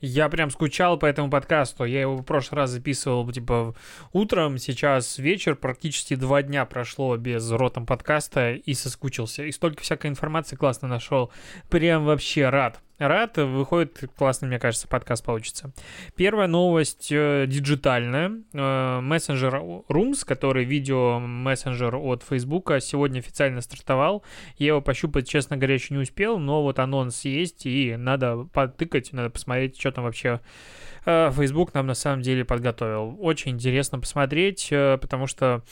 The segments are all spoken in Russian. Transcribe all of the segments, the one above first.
Я прям скучал по этому подкасту. Я его в прошлый раз записывал, типа, утром, сейчас вечер, практически два дня прошло без ротом подкаста и соскучился. И столько всякой информации классно нашел. Прям вообще рад рад. Выходит классный, мне кажется, подкаст получится. Первая новость э, диджитальная. Э, мессенджер Rooms, который видео-мессенджер от Facebook, сегодня официально стартовал. Я его пощупать, честно говоря, еще не успел, но вот анонс есть, и надо потыкать, надо посмотреть, что там вообще э, Facebook нам на самом деле подготовил. Очень интересно посмотреть, э, потому что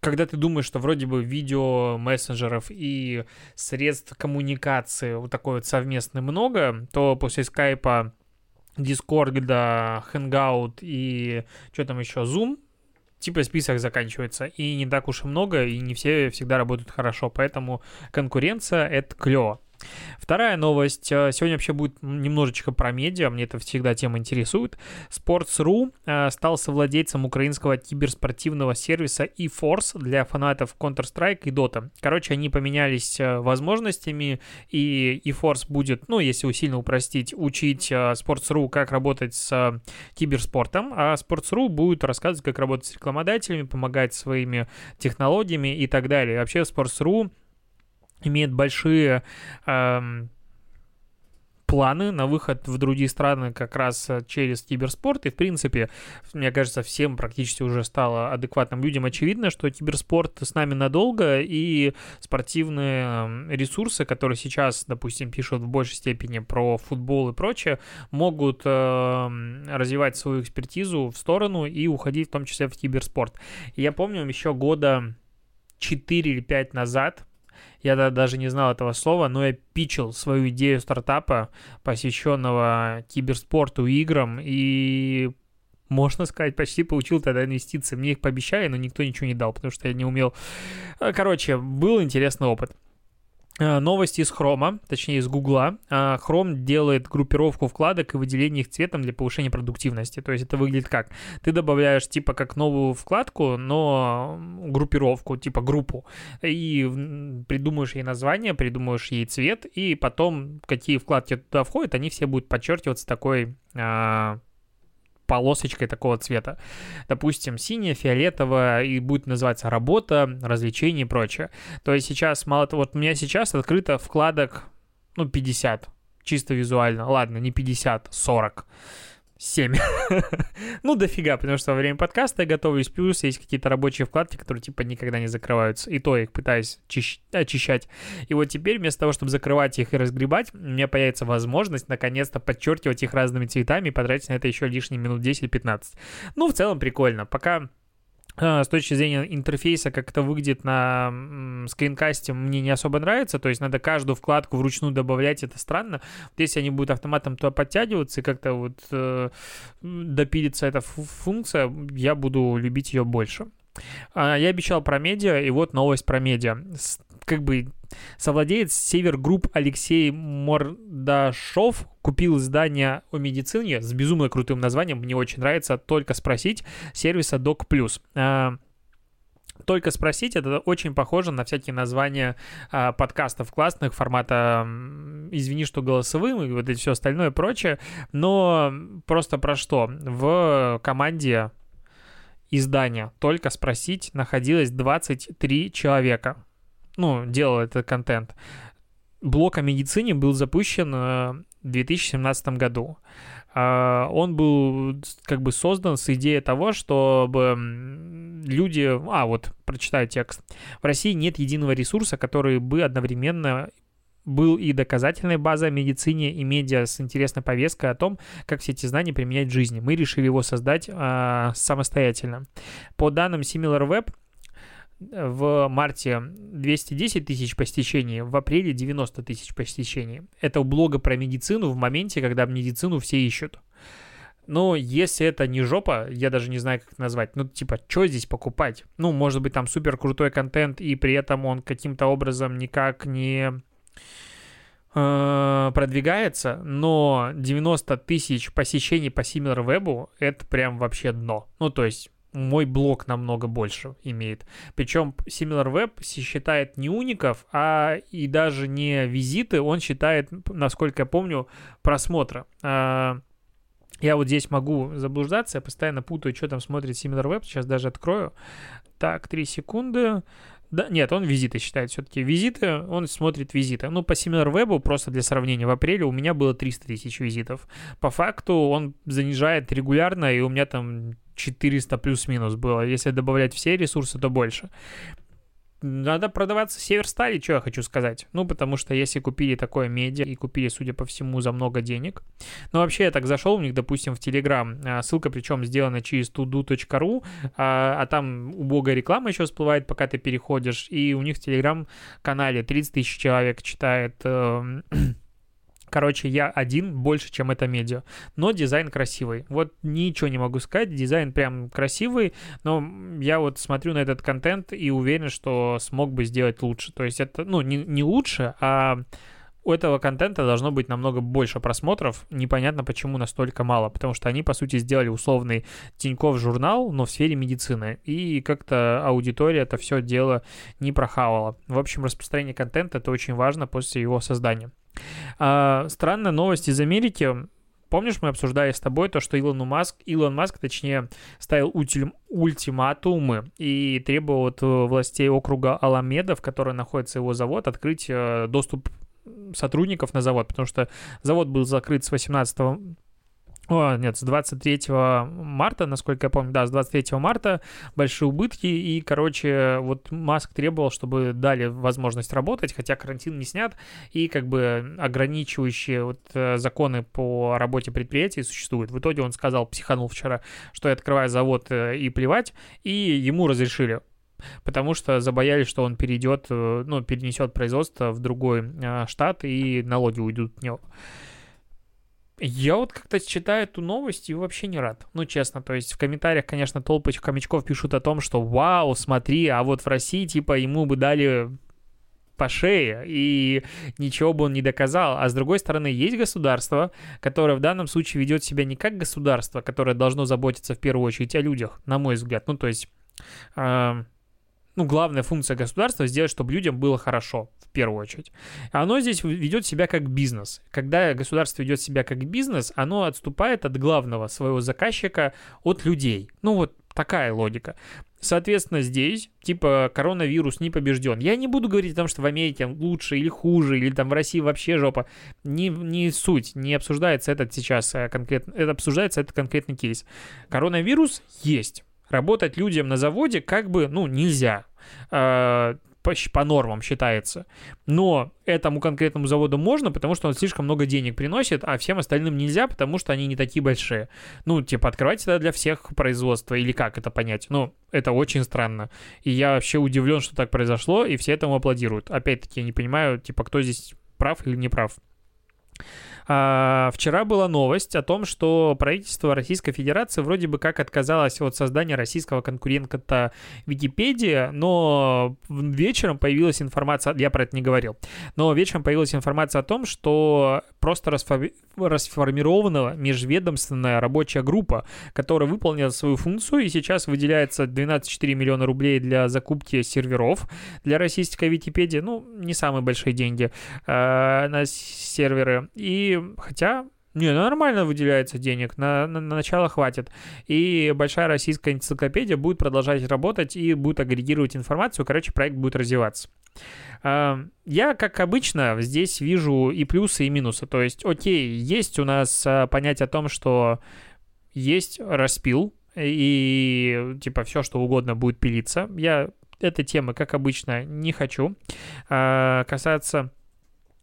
когда ты думаешь, что вроде бы видео, мессенджеров и средств коммуникации вот такой вот совместный много, то после скайпа Discord, да, Hangout и что там еще, Zoom, типа список заканчивается. И не так уж и много, и не все всегда работают хорошо. Поэтому конкуренция — это клево. Вторая новость. Э, сегодня вообще будет немножечко про медиа. Мне это всегда тема интересует. Sports.ru э, стал совладельцем украинского киберспортивного сервиса eForce для фанатов Counter-Strike и Dota. Короче, они поменялись э, возможностями, и eForce будет, ну, если усильно упростить, учить Sports.ru, как работать с киберспортом, а Sports.ru будет рассказывать, как работать с рекламодателями, помогать своими технологиями и так далее. Вообще Sports.ru имеет большие эм, планы на выход в другие страны как раз э, через киберспорт. И, в принципе, мне кажется, всем практически уже стало адекватным людям очевидно, что киберспорт с нами надолго, и спортивные эм, ресурсы, которые сейчас, допустим, пишут в большей степени про футбол и прочее, могут э, развивать свою экспертизу в сторону и уходить в том числе в киберспорт. И я помню еще года 4 или 5 назад я даже не знал этого слова, но я пичил свою идею стартапа, посвященного киберспорту играм, и можно сказать, почти получил тогда инвестиции. Мне их пообещали, но никто ничего не дал, потому что я не умел. Короче, был интересный опыт. Э, новости из Хрома, точнее из Гугла. Chrome делает группировку вкладок и выделение их цветом для повышения продуктивности. То есть это выглядит как? Ты добавляешь типа как новую вкладку, но группировку, типа группу, и придумаешь ей название, придумаешь ей цвет, и потом какие вкладки туда входят, они все будут подчеркиваться такой а, полосочкой такого цвета. Допустим, синяя, фиолетовая, и будет называться работа, развлечения и прочее. То есть сейчас, мало того, вот у меня сейчас открыто вкладок, ну, 50, чисто визуально. Ладно, не 50, 40. 7. ну, дофига, потому что во время подкаста я готовлюсь, плюс есть какие-то рабочие вкладки, которые типа никогда не закрываются. И то я их пытаюсь чищ- очищать. И вот теперь вместо того, чтобы закрывать их и разгребать, у меня появится возможность наконец-то подчеркивать их разными цветами и потратить на это еще лишние минут 10-15. Ну, в целом прикольно. Пока с точки зрения интерфейса, как это выглядит на скринкасте, мне не особо нравится. То есть надо каждую вкладку вручную добавлять, это странно. Вот если они будут автоматом туда подтягиваться и как-то вот э, допилится эта функция, я буду любить ее больше. А, я обещал про медиа, и вот новость про медиа. Как бы совладелец Север Групп Алексей Мордашов купил издание о медицине с безумно крутым названием, мне очень нравится, только спросить, сервиса Doc Plus. А, только спросить, это очень похоже на всякие названия а, подкастов классных формата «Извини, что голосовым» и вот это все остальное прочее, но просто про что? В команде издания «Только спросить» находилось 23 человека. Ну, делал этот контент. Блок о медицине был запущен э, 2017 году. А, он был как бы создан с идеей того, чтобы люди... А, вот, прочитаю текст. В России нет единого ресурса, который бы одновременно был и доказательной базой о медицине, и медиа с интересной повесткой о том, как все эти знания применять в жизни. Мы решили его создать э, самостоятельно. По данным SimilarWeb, в марте 210 тысяч посещений, в апреле 90 тысяч посещений. Это у блога про медицину в моменте, когда медицину все ищут. Но если это не жопа, я даже не знаю, как это назвать. Ну, типа, что здесь покупать? Ну, может быть, там супер крутой контент, и при этом он каким-то образом никак не э, продвигается, но 90 тысяч посещений по SimilarWeb это прям вообще дно. Ну, то есть мой блог намного больше имеет. Причем SimilarWeb считает не уников, а и даже не визиты, он считает, насколько я помню, просмотра. А, я вот здесь могу заблуждаться, я постоянно путаю, что там смотрит SimilarWeb, сейчас даже открою. Так, 3 секунды. Да, нет, он визиты считает все-таки. Визиты, он смотрит визиты. Ну, по SimilarWeb, просто для сравнения, в апреле у меня было 300 тысяч визитов. По факту он занижает регулярно, и у меня там 400 плюс-минус было. Если добавлять все ресурсы, то больше. Надо продаваться Северстали, что я хочу сказать. Ну, потому что если купили такое медиа и купили, судя по всему, за много денег. Ну, вообще, я так зашел у них, допустим, в Телеграм. Ссылка причем сделана через tudu.ru, а, а там убогая реклама еще всплывает, пока ты переходишь. И у них в Телеграм-канале 30 тысяч человек читает эм, Короче, я один больше, чем это медиа. Но дизайн красивый. Вот ничего не могу сказать. Дизайн прям красивый. Но я вот смотрю на этот контент и уверен, что смог бы сделать лучше. То есть это, ну, не, не лучше, а у этого контента должно быть намного больше просмотров. Непонятно, почему настолько мало. Потому что они, по сути, сделали условный Тиньков журнал, но в сфере медицины. И как-то аудитория это все дело не прохавала. В общем, распространение контента это очень важно после его создания. А, странная новость из Америки. Помнишь, мы обсуждали с тобой то, что Илон Маск, Илон Маск, точнее, ставил ультим, ультиматумы и требовал от властей округа Аламеда, в котором находится его завод, открыть э, доступ сотрудников на завод, потому что завод был закрыт с 18 о, нет, с 23 марта, насколько я помню, да, с 23 марта большие убытки, и, короче, вот Маск требовал, чтобы дали возможность работать, хотя карантин не снят, и как бы ограничивающие вот э, законы по работе предприятий существуют. В итоге он сказал, психанул вчера, что я открываю завод э, и плевать, и ему разрешили потому что забоялись, что он перейдет, э, ну, перенесет производство в другой штат, и налоги уйдут от него. Я вот как-то читаю эту новость и вообще не рад. Ну, честно, то есть в комментариях, конечно, толпы хомячков пишут о том, что вау, смотри, а вот в России, типа, ему бы дали по шее, и ничего бы он не доказал. А с другой стороны, есть государство, которое в данном случае ведет себя не как государство, которое должно заботиться в первую очередь о людях, на мой взгляд. Ну, то есть... Э, ну, главная функция государства сделать, чтобы людям было хорошо, в первую очередь. Оно здесь ведет себя как бизнес. Когда государство ведет себя как бизнес, оно отступает от главного своего заказчика, от людей. Ну, вот такая логика. Соответственно, здесь, типа, коронавирус не побежден. Я не буду говорить о том, что в Америке лучше или хуже, или там в России вообще жопа. Не, не суть, не обсуждается этот сейчас э, конкретно, это обсуждается этот конкретный кейс. Коронавирус есть работать людям на заводе как бы, ну, нельзя. Э, по, по нормам считается. Но этому конкретному заводу можно, потому что он слишком много денег приносит, а всем остальным нельзя, потому что они не такие большие. Ну, типа, открывать это для всех производства, или как это понять? Ну, это очень странно. И я вообще удивлен, что так произошло, и все этому аплодируют. Опять-таки, я не понимаю, типа, кто здесь прав или не прав. А, вчера была новость о том, что правительство Российской Федерации вроде бы как отказалось от создания российского конкурента Википедия, но вечером появилась информация, я про это не говорил, но вечером появилась информация о том, что просто расфор... расформирована межведомственная рабочая группа, которая выполнила свою функцию, и сейчас выделяется 12,4 миллиона рублей для закупки серверов для российской Википедии, ну, не самые большие деньги э, на серверы, и хотя не, ну нормально выделяется денег, на, на, на начало хватит. И большая российская энциклопедия будет продолжать работать и будет агрегировать информацию. Короче, проект будет развиваться. А, я, как обычно, здесь вижу и плюсы, и минусы. То есть, окей, есть у нас а, понятие о том, что есть распил, и типа все, что угодно будет пилиться. Я этой темы, как обычно, не хочу а, касаться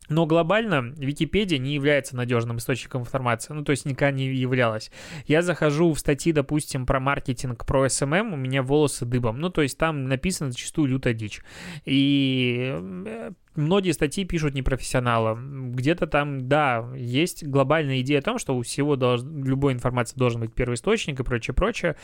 но глобально Википедия не является надежным источником информации, ну то есть никогда не являлась. Я захожу в статьи, допустим, про маркетинг, про SMM, эм эм, у меня волосы дыбом, ну то есть там написано зачастую лютая дичь. И э, многие статьи пишут непрофессионалам. Где-то там, да, есть глобальная идея о том, что у всего долж... любой информации должен быть первый источник и прочее, прочее.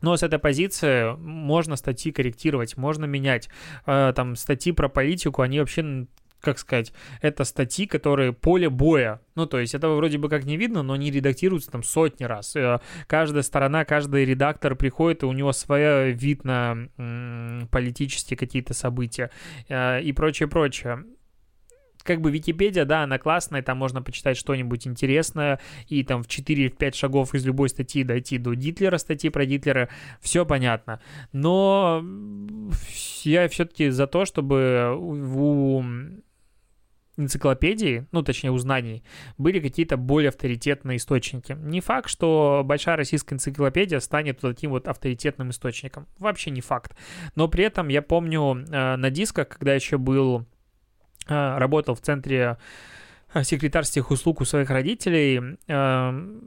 Но с этой позиции можно статьи корректировать, можно менять. Э, там статьи про политику, они вообще как сказать, это статьи, которые поле боя. Ну, то есть этого вроде бы как не видно, но они редактируются там сотни раз. Э, каждая сторона, каждый редактор приходит, и у него свой вид на политические какие-то события э, и прочее, прочее как бы Википедия, да, она классная, там можно почитать что-нибудь интересное, и там в 4-5 шагов из любой статьи дойти до Гитлера, статьи про Гитлера, все понятно. Но я все-таки за то, чтобы у энциклопедии, ну, точнее, у знаний, были какие-то более авторитетные источники. Не факт, что большая российская энциклопедия станет таким вот авторитетным источником. Вообще не факт. Но при этом я помню э, на дисках, когда еще был, работал в центре э, секретарских услуг у своих родителей, э,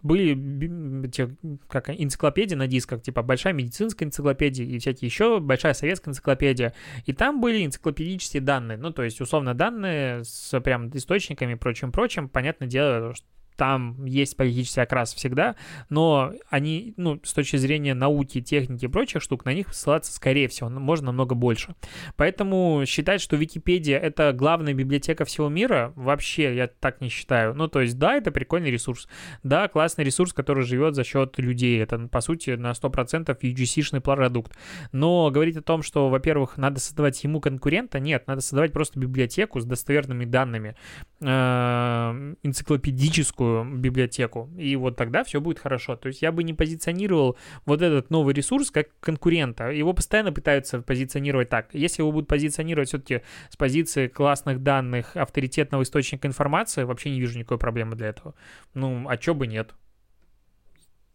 были эти, как энциклопедии на дисках, типа большая медицинская энциклопедия и всякие еще, большая советская энциклопедия, и там были энциклопедические данные, ну, то есть, условно, данные с прям источниками и прочим-прочим, понятное дело, там есть политический окрас всегда, но они, ну, с точки зрения науки, техники и прочих штук, на них ссылаться, скорее всего, можно намного больше. Поэтому считать, что Википедия — это главная библиотека всего мира, вообще я так не считаю. Ну, то есть, да, это прикольный ресурс. Да, классный ресурс, который живет за счет людей. Это, по сути, на 100% UGC-шный продукт. Но говорить о том, что, во-первых, надо создавать ему конкурента, нет, надо создавать просто библиотеку с достоверными данными, э, энциклопедическую, новую библиотеку, и вот тогда все будет хорошо. То есть я бы не позиционировал вот этот новый ресурс как конкурента. Его постоянно пытаются позиционировать так. Если его будут позиционировать все-таки с позиции классных данных, авторитетного источника информации, вообще не вижу никакой проблемы для этого. Ну, а чё бы нет?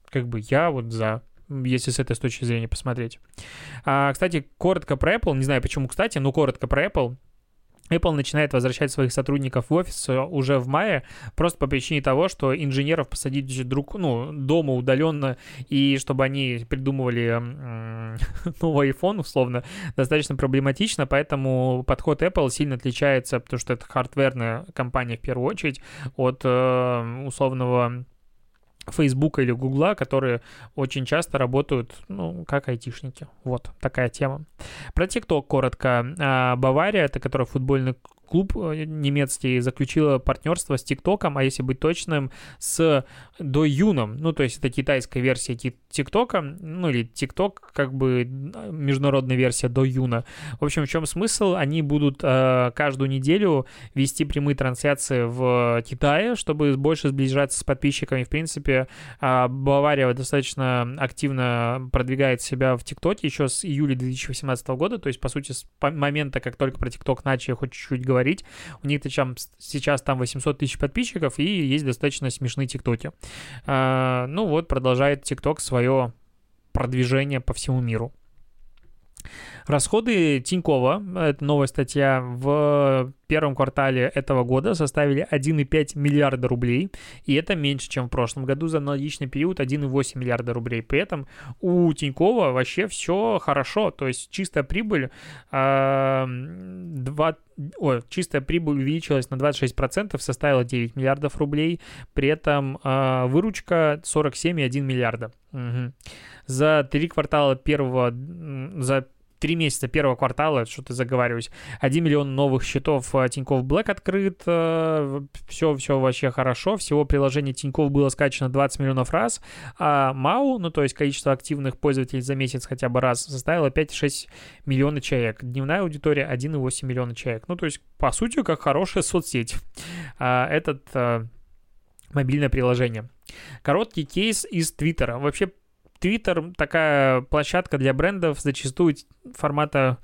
Как бы я вот за если с этой точки зрения посмотреть. А, кстати, коротко про Apple, не знаю почему, кстати, но коротко про Apple. Apple начинает возвращать своих сотрудников в офис э, уже в мае, просто по причине того, что инженеров посадить друг, ну, дома удаленно, и чтобы они придумывали новый iPhone, условно, достаточно проблематично, поэтому подход Apple сильно отличается, потому что это хардверная компания в первую очередь, от э, условного Фейсбука или Гугла, которые очень часто работают, ну, как айтишники. Вот такая тема. Про ТикТок коротко. А, Бавария, это который футбольный клуб э, немецкий заключила партнерство с ТикТоком, а если быть точным, с Доюном. Ну, то есть это китайская версия ТикТока, ну или ТикТок, как бы международная версия Доюна. В общем, в чем смысл? Они будут э, каждую неделю вести прямые трансляции в Китае, чтобы больше сближаться с подписчиками. В принципе, э, Бавария достаточно активно продвигает себя в ТикТоке еще с июля 2018 года, то есть, по сути, с момента, как только про ТикТок начали хоть чуть-чуть говорить, говорить. У них там, сейчас там 800 тысяч подписчиков и есть достаточно смешные тиктоки. А, ну вот, продолжает тикток свое продвижение по всему миру. Расходы Тинькова, это новая статья, в первом квартале этого года составили 1,5 миллиарда рублей, и это меньше, чем в прошлом году за аналогичный период 1,8 миллиарда рублей. При этом у Тинькова вообще все хорошо, то есть чистая прибыль, э, 2, ой, чистая прибыль увеличилась на 26%, составила 9 миллиардов рублей, при этом э, выручка 47,1 миллиарда. Угу. За три квартала первого, за три месяца первого квартала, что-то заговариваюсь, 1 миллион новых счетов э, Тинькофф Black открыт, все, э, все вообще хорошо, всего приложение Тинькофф было скачано 20 миллионов раз, а МАУ, ну то есть количество активных пользователей за месяц хотя бы раз, составило 5,6 миллиона человек, дневная аудитория 1,8 миллиона человек, ну то есть по сути как хорошая соцсеть. А, этот э, мобильное приложение. Короткий кейс из Твиттера. Вообще Твиттер такая площадка для брендов зачастую формата,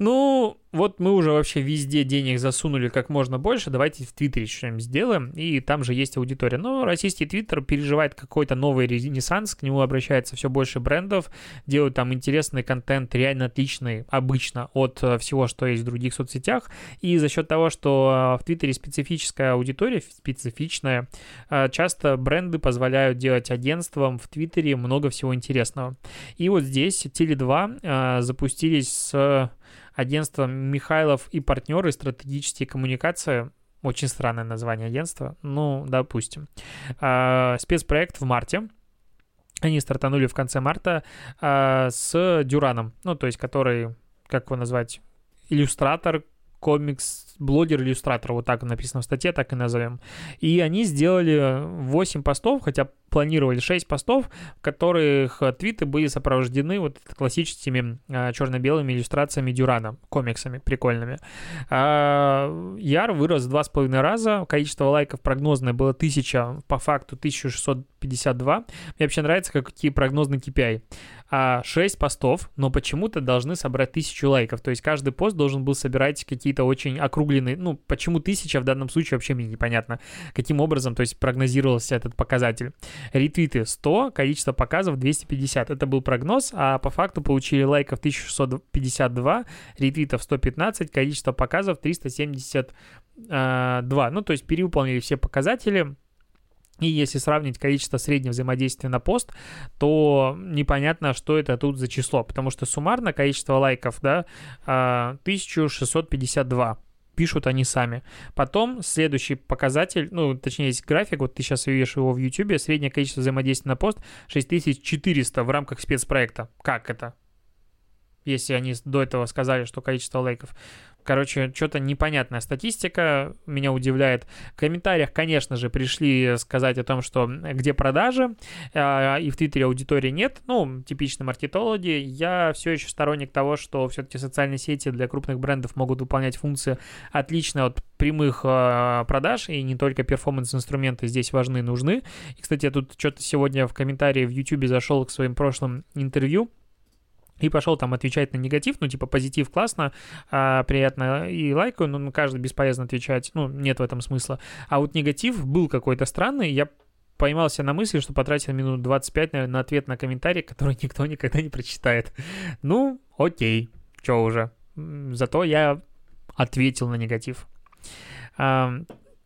ну, вот мы уже вообще везде денег засунули как можно больше, давайте в Твиттере что-нибудь сделаем, и там же есть аудитория. Но российский Твиттер переживает какой-то новый ренессанс, к нему обращается все больше брендов, делают там интересный контент, реально отличный, обычно, от э, всего, что есть в других соцсетях, и за счет того, что э, в Твиттере специфическая аудитория, специфичная, э, часто бренды позволяют делать агентствам в Твиттере много всего интересного. И вот здесь Теле2 запустились с агентство Михайлов и партнеры стратегические коммуникации. Очень странное название агентства. Ну, допустим. А, спецпроект в марте. Они стартанули в конце марта а, с Дюраном. Ну, то есть, который, как его назвать, иллюстратор, комикс-блогер, иллюстратор, вот так написано в статье, так и назовем. И они сделали 8 постов, хотя планировали 6 постов, в которых твиты были сопровождены вот классическими а, черно-белыми иллюстрациями Дюрана, комиксами прикольными. А, Яр вырос в 2,5 раза, количество лайков прогнозное было 1000, по факту 1652. Мне вообще нравится, какие прогнозные KPI а 6 постов, но почему-то должны собрать тысячу лайков. То есть каждый пост должен был собирать какие-то очень округленные, ну, почему тысяча в данном случае вообще мне непонятно, каким образом, то есть прогнозировался этот показатель. Ретвиты 100, количество показов 250. Это был прогноз, а по факту получили лайков 1652, ретвитов 115, количество показов 372. А, ну, то есть перевыполнили все показатели, и если сравнить количество среднего взаимодействия на пост, то непонятно, что это тут за число, потому что суммарно количество лайков, да, 1652 а, пишут они сами. Потом следующий показатель, ну, точнее, есть график, вот ты сейчас видишь его в YouTube, среднее количество взаимодействия на пост 6400 в рамках спецпроекта. Как это? Если они до этого сказали, что количество лайков Короче, что-то непонятная статистика, меня удивляет. В комментариях, конечно же, пришли сказать о том, что где продажи, а, и в Твиттере аудитории нет. Ну, типичные маркетологи. Я все еще сторонник того, что все-таки социальные сети для крупных брендов могут выполнять функции отлично от прямых а, продаж, и не только перформанс-инструменты здесь важны нужны. И, кстати, я тут что-то сегодня в комментарии в YouTube зашел к своим прошлым интервью, и пошел там отвечать на негатив, ну, типа, позитив классно, а, приятно и лайкаю, но на каждый бесполезно отвечать, ну, нет в этом смысла. А вот негатив был какой-то странный, я поймался на мысли, что потратил минут 25, наверное, на ответ на комментарий, который никто никогда не прочитает. Ну, окей, что уже. Зато я ответил на негатив.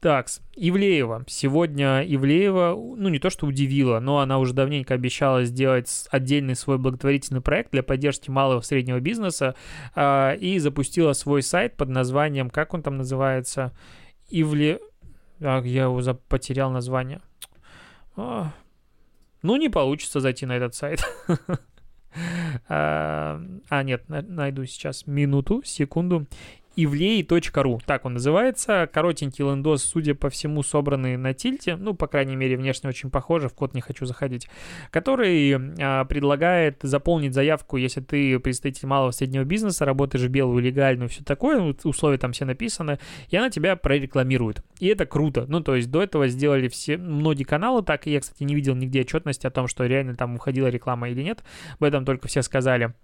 Так, Ивлеева. Сегодня Ивлеева, ну не то что удивила, но она уже давненько обещала сделать отдельный свой благотворительный проект для поддержки малого и среднего бизнеса э, и запустила свой сайт под названием, как он там называется? Ивле... А, я его потерял название. А, ну, не получится зайти на этот сайт. А, а, нет, найду сейчас минуту, секунду ivlei.ru, так он называется, коротенький лендос, судя по всему, собранный на тильте, ну, по крайней мере, внешне очень похоже, в код не хочу заходить, который а, предлагает заполнить заявку, если ты представитель малого среднего бизнеса, работаешь белую, легальную, все такое, условия там все написаны, и она тебя прорекламирует. И это круто. Ну, то есть до этого сделали все, многие каналы так, и я, кстати, не видел нигде отчетности о том, что реально там уходила реклама или нет, об этом только все сказали.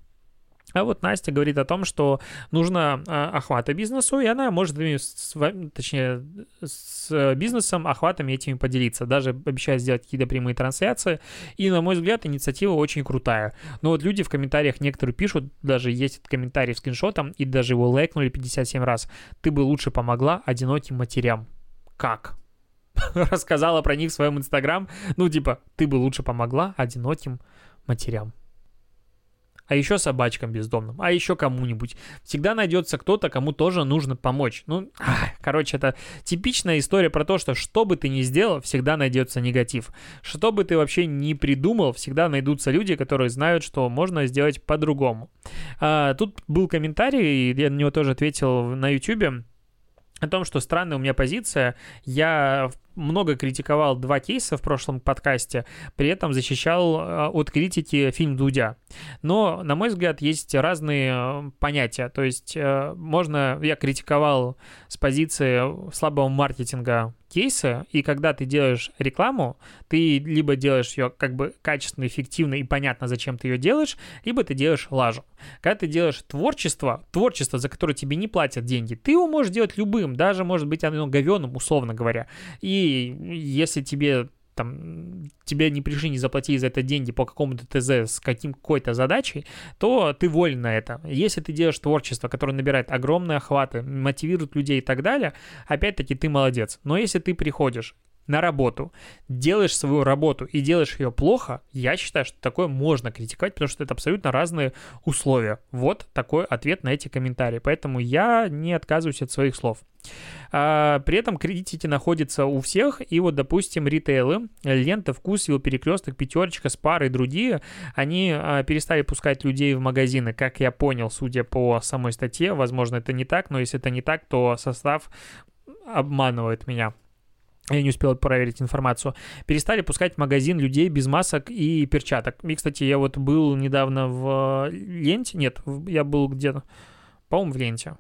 А вот Настя говорит о том, что нужно а, охвата бизнесу, и она может, с, точнее, с бизнесом, охватами этими поделиться. Даже обещает сделать какие-то прямые трансляции. И, на мой взгляд, инициатива очень крутая. Но вот люди в комментариях некоторые пишут, даже есть комментарий с скриншотом, и даже его лайкнули 57 раз. Ты бы лучше помогла одиноким матерям. Как? Рассказала про них в своем инстаграм. Ну, типа, ты бы лучше помогла одиноким матерям а еще собачкам бездомным, а еще кому-нибудь. Всегда найдется кто-то, кому тоже нужно помочь. Ну, короче, это типичная история про то, что что бы ты ни сделал, всегда найдется негатив. Что бы ты вообще ни придумал, всегда найдутся люди, которые знают, что можно сделать по-другому. А, тут был комментарий, я на него тоже ответил на YouTube о том, что странная у меня позиция. Я много критиковал два кейса в прошлом подкасте, при этом защищал э, от критики фильм Дудя. Но, на мой взгляд, есть разные э, понятия. То есть э, можно... Я критиковал с позиции слабого маркетинга кейсы, и когда ты делаешь рекламу, ты либо делаешь ее как бы качественно, эффективно и понятно, зачем ты ее делаешь, либо ты делаешь лажу. Когда ты делаешь творчество, творчество, за которое тебе не платят деньги, ты его можешь делать любым, даже, может быть, оно говеным, условно говоря. И если тебе там, тебе не пришли, не заплатили за это деньги по какому-то ТЗ с каким, какой-то задачей, то ты волен на это. Если ты делаешь творчество, которое набирает огромные охваты, мотивирует людей и так далее, опять-таки ты молодец. Но если ты приходишь на работу, делаешь свою работу и делаешь ее плохо, я считаю, что такое можно критиковать, потому что это абсолютно разные условия. Вот такой ответ на эти комментарии. Поэтому я не отказываюсь от своих слов. А, при этом критики находятся у всех, и вот, допустим, ритейлы, лента, вкус, перекресток, пятерочка, спар и другие, они а, перестали пускать людей в магазины, как я понял, судя по самой статье, возможно, это не так, но если это не так, то состав обманывает меня я не успел проверить информацию, перестали пускать в магазин людей без масок и перчаток. И, кстати, я вот был недавно в ленте, нет, я был где-то, по-моему, в ленте,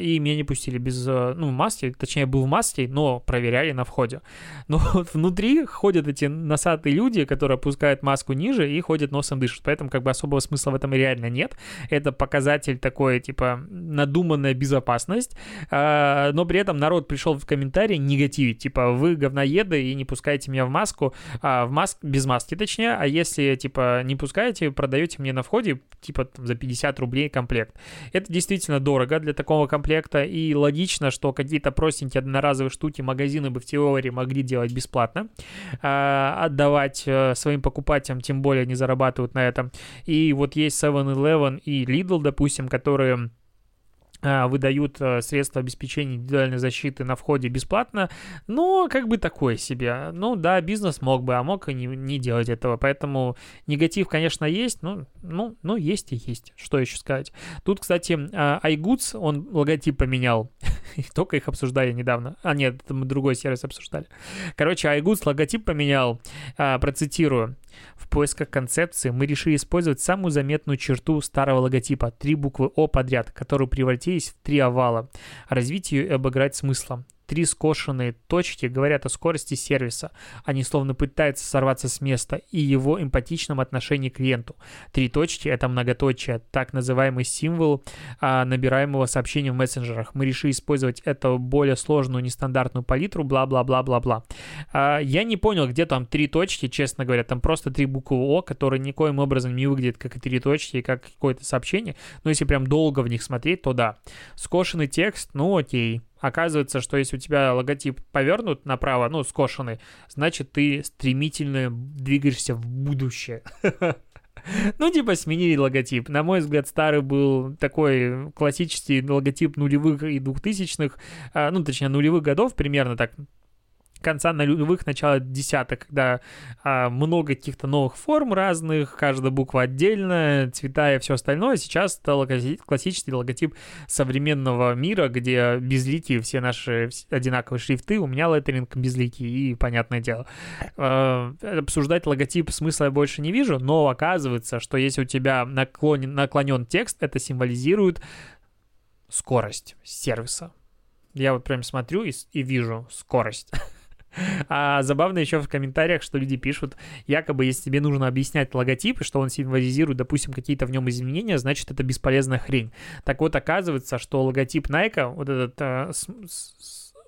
и меня не пустили без, э, ну, маски, точнее, был в маске, но проверяли на входе. Но вот внутри ходят эти носатые люди, которые опускают маску ниже и ходят носом дышат, поэтому как бы особого смысла в этом реально нет. Это показатель такой, типа, надуманная безопасность, а, но при этом народ пришел в комментарии негативить, типа, вы говноеды и не пускаете меня в маску, а, в маск, без маски точнее, а если, типа, не пускаете, продаете мне на входе, типа, за 50 рублей комплект. Это действительно дорого для такого такого комплекта, и логично, что какие-то простенькие одноразовые штуки магазины бы в теории могли делать бесплатно, а, отдавать э, своим покупателям, тем более они зарабатывают на этом. И вот есть 7-Eleven и Lidl, допустим, которые выдают э, средства обеспечения индивидуальной защиты на входе бесплатно, но как бы такое себе. Ну да, бизнес мог бы, а мог и не, не делать этого, поэтому негатив, конечно, есть, но ну, ну, есть и есть, что еще сказать. Тут, кстати, а, iGoods, он логотип поменял, только их обсуждали недавно, а нет, мы другой сервис обсуждали. Короче, iGoods логотип поменял, а, процитирую, в поисках концепции мы решили использовать самую заметную черту старого логотипа – три буквы О подряд, которые превратились в три овала. Развить ее и обыграть смыслом. Три скошенные точки говорят о скорости сервиса. Они словно пытаются сорваться с места и его эмпатичном отношении к клиенту. Три точки — это многоточие, так называемый символ а, набираемого сообщения в мессенджерах. Мы решили использовать эту более сложную, нестандартную палитру, бла-бла-бла-бла-бла. А, я не понял, где там три точки, честно говоря. Там просто три буквы О, которые никоим образом не выглядят как и три точки, и как какое-то сообщение. Но если прям долго в них смотреть, то да. Скошенный текст, ну окей. Оказывается, что если у тебя логотип повернут направо, ну, скошенный, значит, ты стремительно двигаешься в будущее. Ну, типа, сменили логотип. На мой взгляд, старый был такой классический логотип нулевых и двухтысячных, а, ну, точнее, нулевых годов, примерно так, конца нулевых, начала десятых, когда а, много каких-то новых форм разных, каждая буква отдельная, цвета и все остальное. Сейчас это классический логотип современного мира, где безликие все наши одинаковые шрифты. У меня леттеринг безликий, и понятное дело. А, обсуждать логотип смысла я больше не вижу, но оказывается, что если у тебя наклонен, наклонен текст, это символизирует скорость сервиса. Я вот прям смотрю и, и вижу скорость. А забавно еще в комментариях, что люди пишут, якобы, если тебе нужно объяснять логотип, что он символизирует, допустим, какие-то в нем изменения, значит, это бесполезная хрень. Так вот, оказывается, что логотип Nike, вот этот э,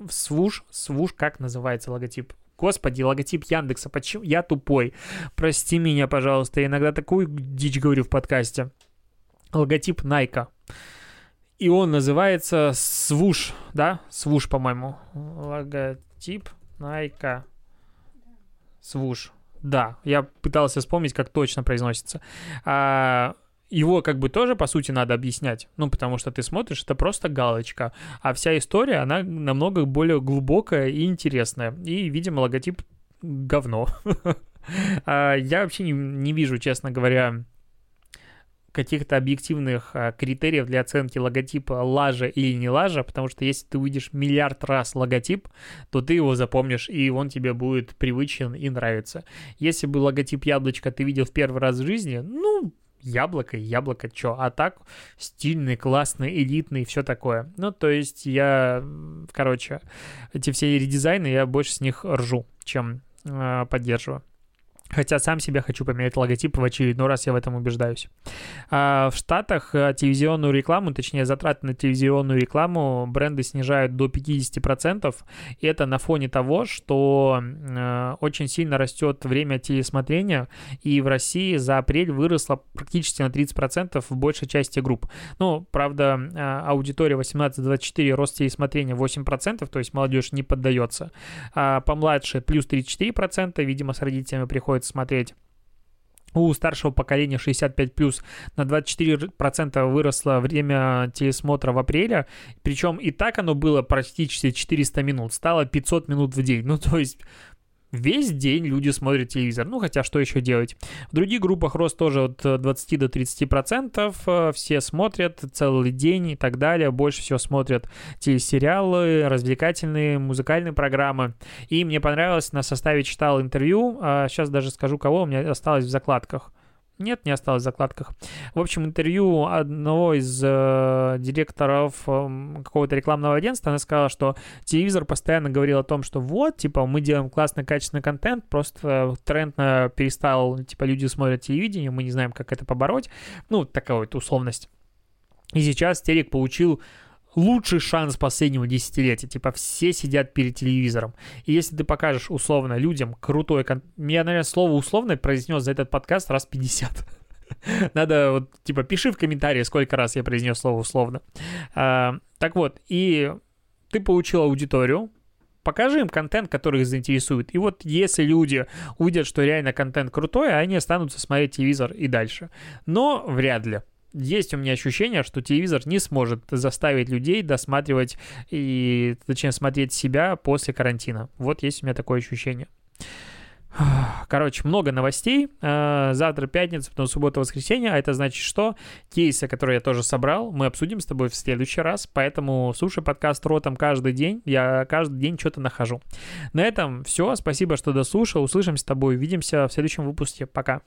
свуш, свуш, как называется логотип? Господи, логотип Яндекса, почему? Я тупой. Прости меня, пожалуйста, я иногда такую дичь говорю в подкасте. Логотип Nike. И он называется свуш, да? Свуш, по-моему. Логотип Найка. Свуш. Да, я пытался вспомнить, как точно произносится. А, его как бы тоже, по сути, надо объяснять. Ну, потому что ты смотришь, это просто галочка. А вся история, она намного более глубокая и интересная. И, видимо, логотип говно. А, я вообще не вижу, честно говоря, каких-то объективных а, критериев для оценки логотипа лажа или не лажа, потому что если ты увидишь миллиард раз логотип, то ты его запомнишь, и он тебе будет привычен и нравится. Если бы логотип яблочко ты видел в первый раз в жизни, ну, яблоко, яблоко, чё, а так стильный, классный, элитный, все такое. Ну, то есть я, короче, эти все редизайны, я больше с них ржу, чем э, поддерживаю. Хотя сам себе хочу поменять логотип в очередной раз, я в этом убеждаюсь. А в Штатах э, телевизионную рекламу, точнее затраты на телевизионную рекламу бренды снижают до 50%. И это на фоне того, что э, очень сильно растет время телесмотрения. И в России за апрель выросло практически на 30% в большей части групп. Ну, правда, э, аудитория 18-24, рост телесмотрения 8%, то есть молодежь не поддается. А помладше плюс 34%, видимо, с родителями приходит стоит смотреть. У старшего поколения 65 плюс на 24% выросло время телесмотра в апреле. Причем и так оно было практически 400 минут. Стало 500 минут в день. Ну, то есть Весь день люди смотрят телевизор. Ну, хотя что еще делать? В других группах рост тоже от 20 до 30 процентов. Э, все смотрят целый день и так далее. Больше всего смотрят телесериалы, развлекательные, музыкальные программы. И мне понравилось, на составе читал интервью. Сейчас а даже скажу, кого у меня осталось в закладках. Нет, не осталось в закладках. В общем, интервью одного из э, директоров э, какого-то рекламного агентства, она сказала, что телевизор постоянно говорил о том, что вот, типа, мы делаем классный, качественный контент, просто тренд на перестал, типа, люди смотрят телевидение, мы не знаем, как это побороть. Ну, такая вот условность. И сейчас телек получил лучший шанс последнего десятилетия. Типа все сидят перед телевизором. И если ты покажешь условно людям крутой... Кон... Я, наверное, слово условно произнес за этот подкаст раз 50. Надо вот, типа, пиши в комментарии, сколько раз я произнес слово условно. А, так вот, и ты получил аудиторию, покажи им контент, который их заинтересует. И вот если люди увидят, что реально контент крутой, они останутся смотреть телевизор и дальше. Но вряд ли есть у меня ощущение, что телевизор не сможет заставить людей досматривать и, точнее, смотреть себя после карантина. Вот есть у меня такое ощущение. Короче, много новостей. А, завтра пятница, потом суббота, воскресенье. А это значит, что кейсы, которые я тоже собрал, мы обсудим с тобой в следующий раз. Поэтому слушай подкаст ротом каждый день. Я каждый день что-то нахожу. На этом все. Спасибо, что дослушал. Услышимся с тобой. Увидимся в следующем выпуске. Пока.